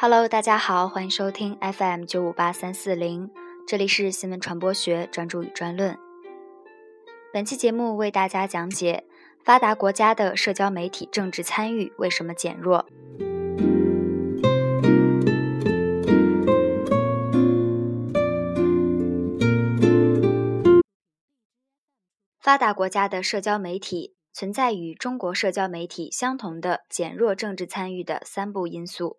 Hello，大家好，欢迎收听 FM 九五八三四零，这里是新闻传播学专注与专论。本期节目为大家讲解发达国家的社交媒体政治参与为什么减弱。发达国家的社交媒体存在与中国社交媒体相同的减弱政治参与的三步因素。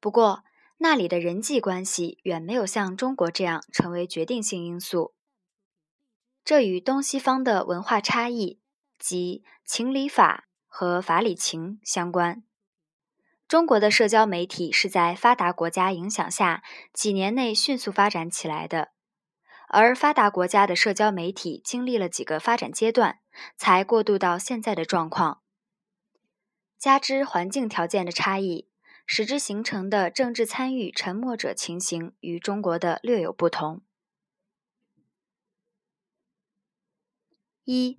不过，那里的人际关系远没有像中国这样成为决定性因素。这与东西方的文化差异及情理法和法理情相关。中国的社交媒体是在发达国家影响下几年内迅速发展起来的。而发达国家的社交媒体经历了几个发展阶段，才过渡到现在的状况。加之环境条件的差异，使之形成的政治参与沉默者情形与中国的略有不同。一，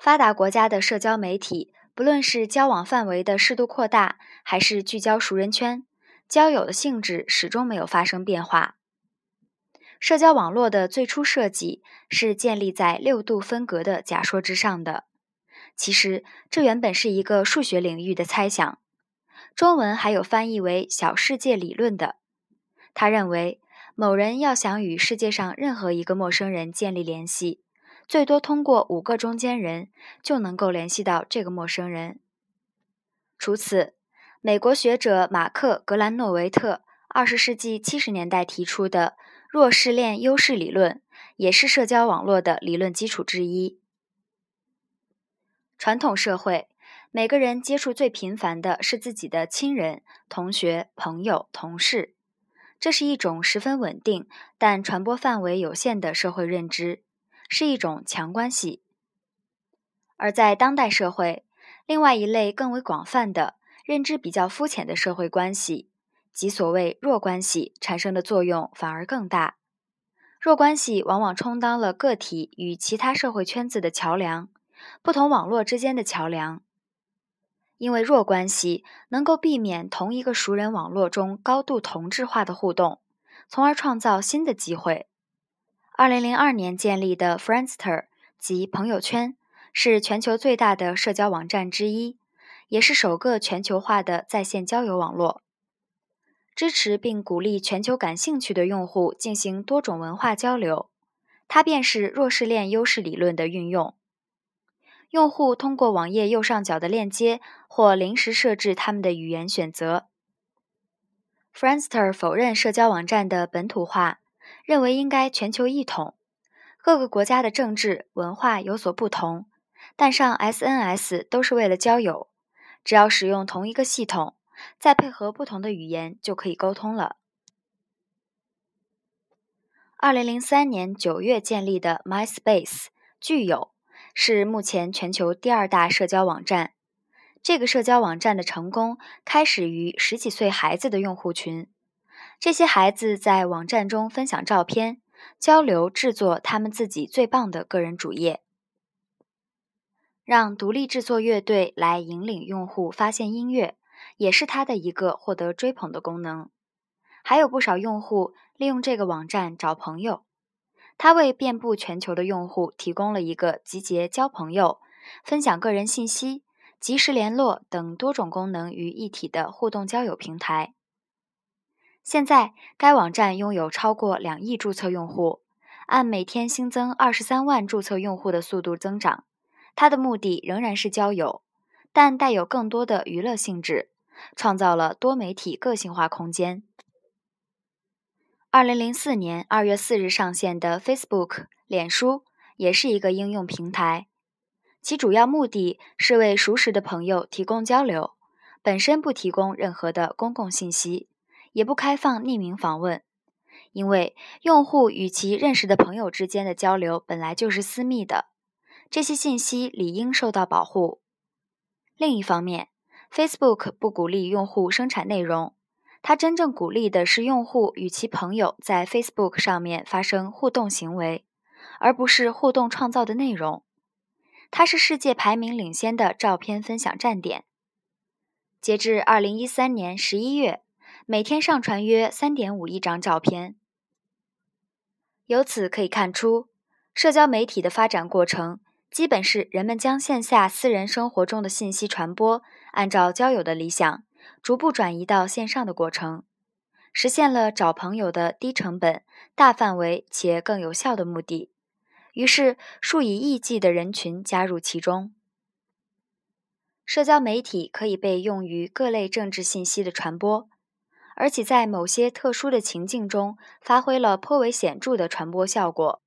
发达国家的社交媒体，不论是交往范围的适度扩大，还是聚焦熟人圈，交友的性质始终没有发生变化。社交网络的最初设计是建立在六度分隔的假说之上的。其实，这原本是一个数学领域的猜想，中文还有翻译为“小世界理论”的。他认为，某人要想与世界上任何一个陌生人建立联系，最多通过五个中间人就能够联系到这个陌生人。除此，美国学者马克·格兰诺维特二十世纪七十年代提出的。弱势链优势理论也是社交网络的理论基础之一。传统社会，每个人接触最频繁的是自己的亲人、同学、朋友、同事，这是一种十分稳定但传播范围有限的社会认知，是一种强关系。而在当代社会，另外一类更为广泛的认知比较肤浅的社会关系。即所谓弱关系产生的作用反而更大。弱关系往往充当了个体与其他社会圈子的桥梁，不同网络之间的桥梁。因为弱关系能够避免同一个熟人网络中高度同质化的互动，从而创造新的机会。二零零二年建立的 Friendster 及朋友圈是全球最大的社交网站之一，也是首个全球化的在线交友网络。支持并鼓励全球感兴趣的用户进行多种文化交流，它便是弱势链优势理论的运用。用户通过网页右上角的链接或临时设置他们的语言选择。Friendster 否认社交网站的本土化，认为应该全球一统。各个国家的政治文化有所不同，但上 SNS 都是为了交友，只要使用同一个系统。再配合不同的语言就可以沟通了。二零零三年九月建立的 MySpace 具有是目前全球第二大社交网站。这个社交网站的成功开始于十几岁孩子的用户群，这些孩子在网站中分享照片、交流、制作他们自己最棒的个人主页，让独立制作乐队来引领用户发现音乐。也是它的一个获得追捧的功能，还有不少用户利用这个网站找朋友。它为遍布全球的用户提供了一个集结交朋友、分享个人信息、及时联络等多种功能于一体的互动交友平台。现在，该网站拥有超过两亿注册用户，按每天新增二十三万注册用户的速度增长。它的目的仍然是交友，但带有更多的娱乐性质。创造了多媒体个性化空间。二零零四年二月四日上线的 Facebook 脸书也是一个应用平台，其主要目的是为熟识的朋友提供交流，本身不提供任何的公共信息，也不开放匿名访问，因为用户与其认识的朋友之间的交流本来就是私密的，这些信息理应受到保护。另一方面，Facebook 不鼓励用户生产内容，它真正鼓励的是用户与其朋友在 Facebook 上面发生互动行为，而不是互动创造的内容。它是世界排名领先的照片分享站点。截至二零一三年十一月，每天上传约三点五亿张照片。由此可以看出，社交媒体的发展过程，基本是人们将线下私人生活中的信息传播，按照交友的理想，逐步转移到线上的过程，实现了找朋友的低成本、大范围且更有效的目的。于是，数以亿计的人群加入其中。社交媒体可以被用于各类政治信息的传播，而且在某些特殊的情境中发挥了颇为显著的传播效果。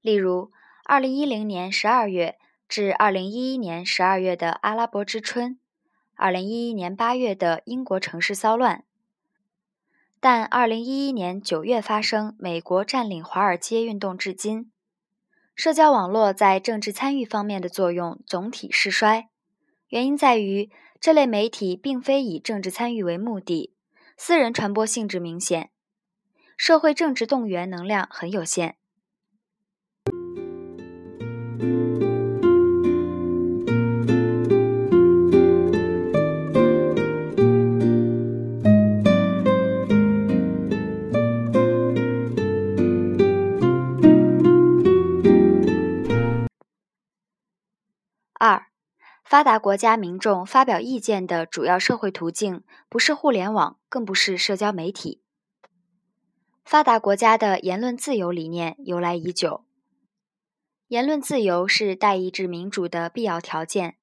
例如，2010年12月至2011年12月的阿拉伯之春，2011年8月的英国城市骚乱，但2011年9月发生美国占领华尔街运动至今。社交网络在政治参与方面的作用总体式衰，原因在于这类媒体并非以政治参与为目的，私人传播性质明显，社会政治动员能量很有限。发达国家民众发表意见的主要社会途径不是互联网，更不是社交媒体。发达国家的言论自由理念由来已久，言论自由是代议制民主的必要条件，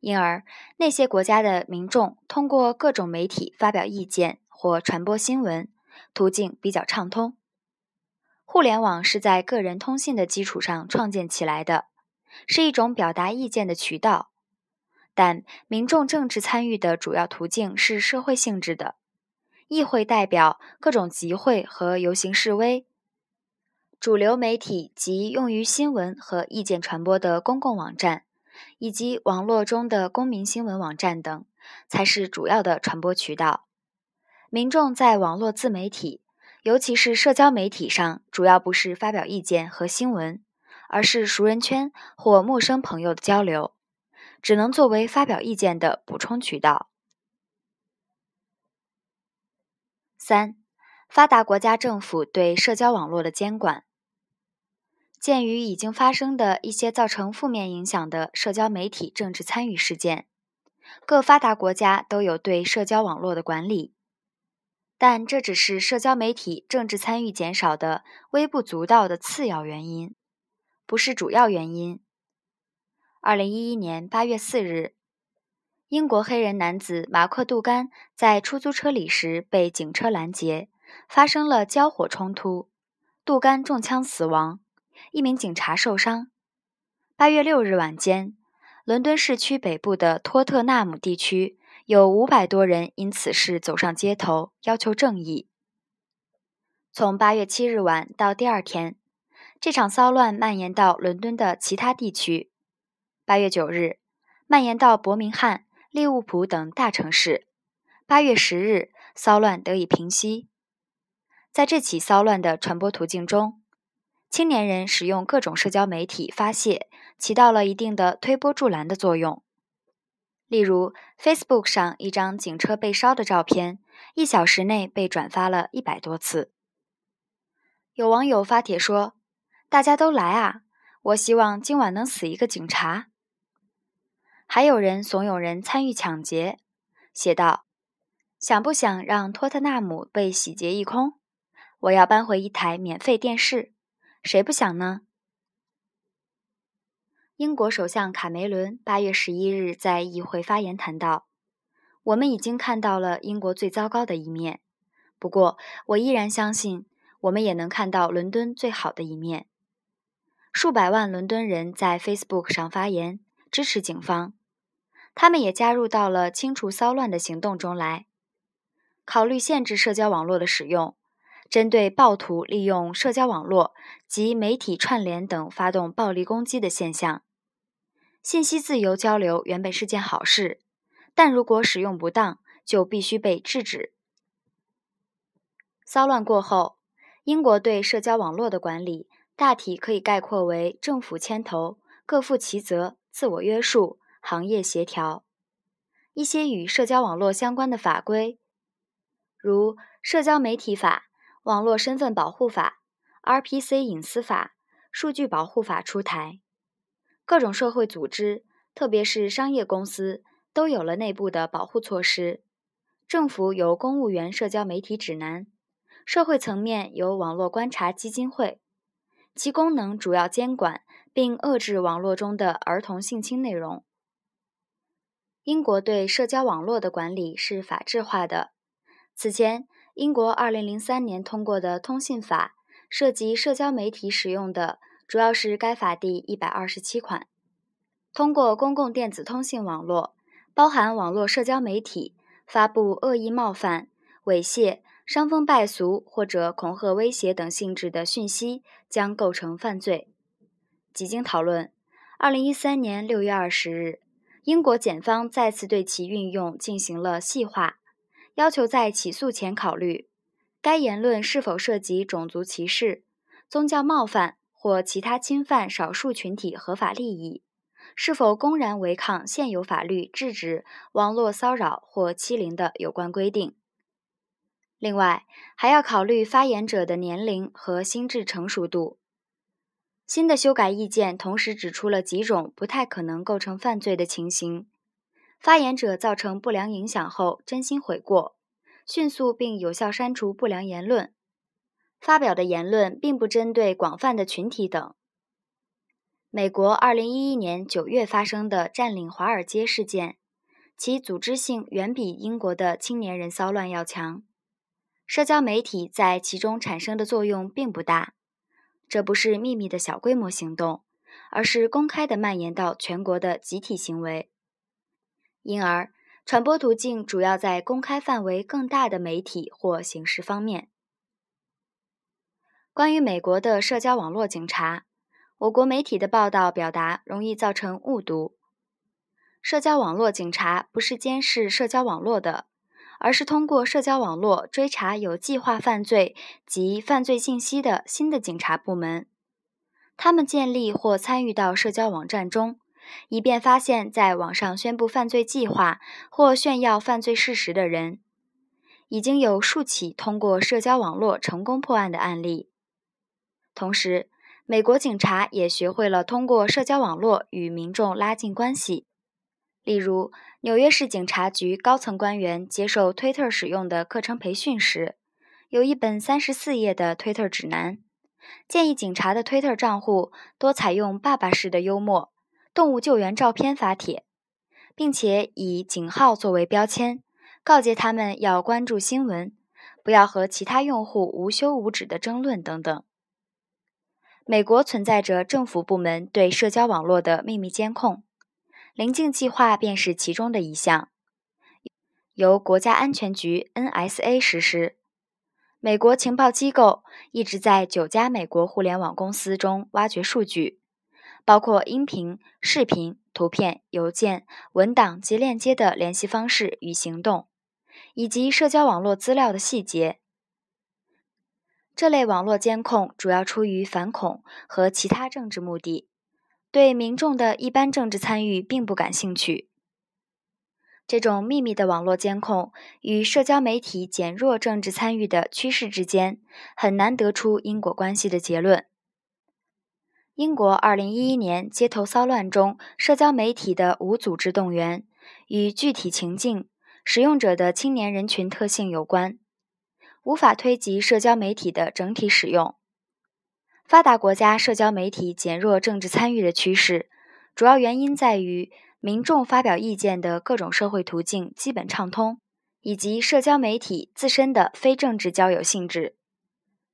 因而那些国家的民众通过各种媒体发表意见或传播新闻途径比较畅通。互联网是在个人通信的基础上创建起来的。是一种表达意见的渠道，但民众政治参与的主要途径是社会性质的，议会代表、各种集会和游行示威。主流媒体及用于新闻和意见传播的公共网站，以及网络中的公民新闻网站等，才是主要的传播渠道。民众在网络自媒体，尤其是社交媒体上，主要不是发表意见和新闻。而是熟人圈或陌生朋友的交流，只能作为发表意见的补充渠道。三、发达国家政府对社交网络的监管。鉴于已经发生的一些造成负面影响的社交媒体政治参与事件，各发达国家都有对社交网络的管理，但这只是社交媒体政治参与减少的微不足道的次要原因。不是主要原因。二零一一年八月四日，英国黑人男子马克·杜甘在出租车里时被警车拦截，发生了交火冲突，杜甘中枪死亡，一名警察受伤。八月六日晚间，伦敦市区北部的托特纳姆地区有五百多人因此事走上街头，要求正义。从八月七日晚到第二天。这场骚乱蔓延到伦敦的其他地区。八月九日，蔓延到伯明翰、利物浦等大城市。八月十日，骚乱得以平息。在这起骚乱的传播途径中，青年人使用各种社交媒体发泄，起到了一定的推波助澜的作用。例如，Facebook 上一张警车被烧的照片，一小时内被转发了一百多次。有网友发帖说。大家都来啊！我希望今晚能死一个警察。还有人怂恿人参与抢劫，写道：“想不想让托特纳姆被洗劫一空？我要搬回一台免费电视，谁不想呢？”英国首相卡梅伦八月十一日在议会发言谈到：“我们已经看到了英国最糟糕的一面，不过我依然相信，我们也能看到伦敦最好的一面。”数百万伦敦人在 Facebook 上发言支持警方，他们也加入到了清除骚乱的行动中来。考虑限制社交网络的使用，针对暴徒利用社交网络及媒体串联等发动暴力攻击的现象。信息自由交流原本是件好事，但如果使用不当，就必须被制止。骚乱过后，英国对社交网络的管理。大体可以概括为：政府牵头，各负其责，自我约束，行业协调。一些与社交网络相关的法规，如《社交媒体法》《网络身份保护法》《RPC 隐私法》《数据保护法》出台。各种社会组织，特别是商业公司，都有了内部的保护措施。政府有公务员社交媒体指南，社会层面有网络观察基金会，其功能主要监管并遏制网络中的儿童性侵内容。英国对社交网络的管理是法制化的。此前，英国2003年通过的通信法涉及社交媒体使用的，主要是该法第一百二十七款。通过公共电子通信网络，包含网络社交媒体。发布恶意冒犯、猥亵、伤风败俗或者恐吓、威胁等性质的讯息，将构成犯罪。几经讨论，二零一三年六月二十日，英国检方再次对其运用进行了细化，要求在起诉前考虑该言论是否涉及种族歧视、宗教冒犯或其他侵犯少数群体合法利益。是否公然违抗现有法律制止网络骚扰或欺凌的有关规定？另外，还要考虑发言者的年龄和心智成熟度。新的修改意见同时指出了几种不太可能构成犯罪的情形：发言者造成不良影响后真心悔过，迅速并有效删除不良言论，发表的言论并不针对广泛的群体等。美国2011年9月发生的占领华尔街事件，其组织性远比英国的青年人骚乱要强。社交媒体在其中产生的作用并不大，这不是秘密的小规模行动，而是公开的蔓延到全国的集体行为。因而，传播途径主要在公开范围更大的媒体或形式方面。关于美国的社交网络警察。我国媒体的报道表达容易造成误读。社交网络警察不是监视社交网络的，而是通过社交网络追查有计划犯罪及犯罪信息的新的警察部门。他们建立或参与到社交网站中，以便发现在网上宣布犯罪计划或炫耀犯罪事实的人。已经有数起通过社交网络成功破案的案例。同时，美国警察也学会了通过社交网络与民众拉近关系。例如，纽约市警察局高层官员接受推特使用的课程培训时，有一本三十四页的推特指南，建议警察的推特账户多采用爸爸式的幽默、动物救援照片发帖，并且以井号作为标签，告诫他们要关注新闻，不要和其他用户无休无止的争论等等。美国存在着政府部门对社交网络的秘密监控，棱镜计划便是其中的一项，由国家安全局 （NSA） 实施。美国情报机构一直在九家美国互联网公司中挖掘数据，包括音频、视频、图片、邮件、文档及链接的联系方式与行动，以及社交网络资料的细节。这类网络监控主要出于反恐和其他政治目的，对民众的一般政治参与并不感兴趣。这种秘密的网络监控与社交媒体减弱政治参与的趋势之间，很难得出因果关系的结论。英国2011年街头骚乱中，社交媒体的无组织动员与具体情境、使用者的青年人群特性有关。无法推及社交媒体的整体使用。发达国家社交媒体减弱政治参与的趋势，主要原因在于民众发表意见的各种社会途径基本畅通，以及社交媒体自身的非政治交友性质。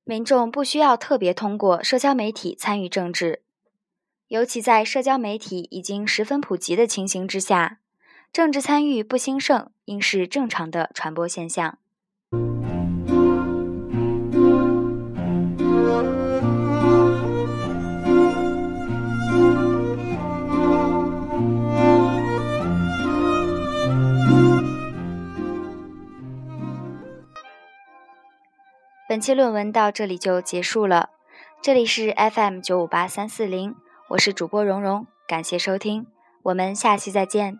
民众不需要特别通过社交媒体参与政治，尤其在社交媒体已经十分普及的情形之下，政治参与不兴盛应是正常的传播现象。本期论文到这里就结束了。这里是 FM 九五八三四零，我是主播蓉蓉，感谢收听，我们下期再见。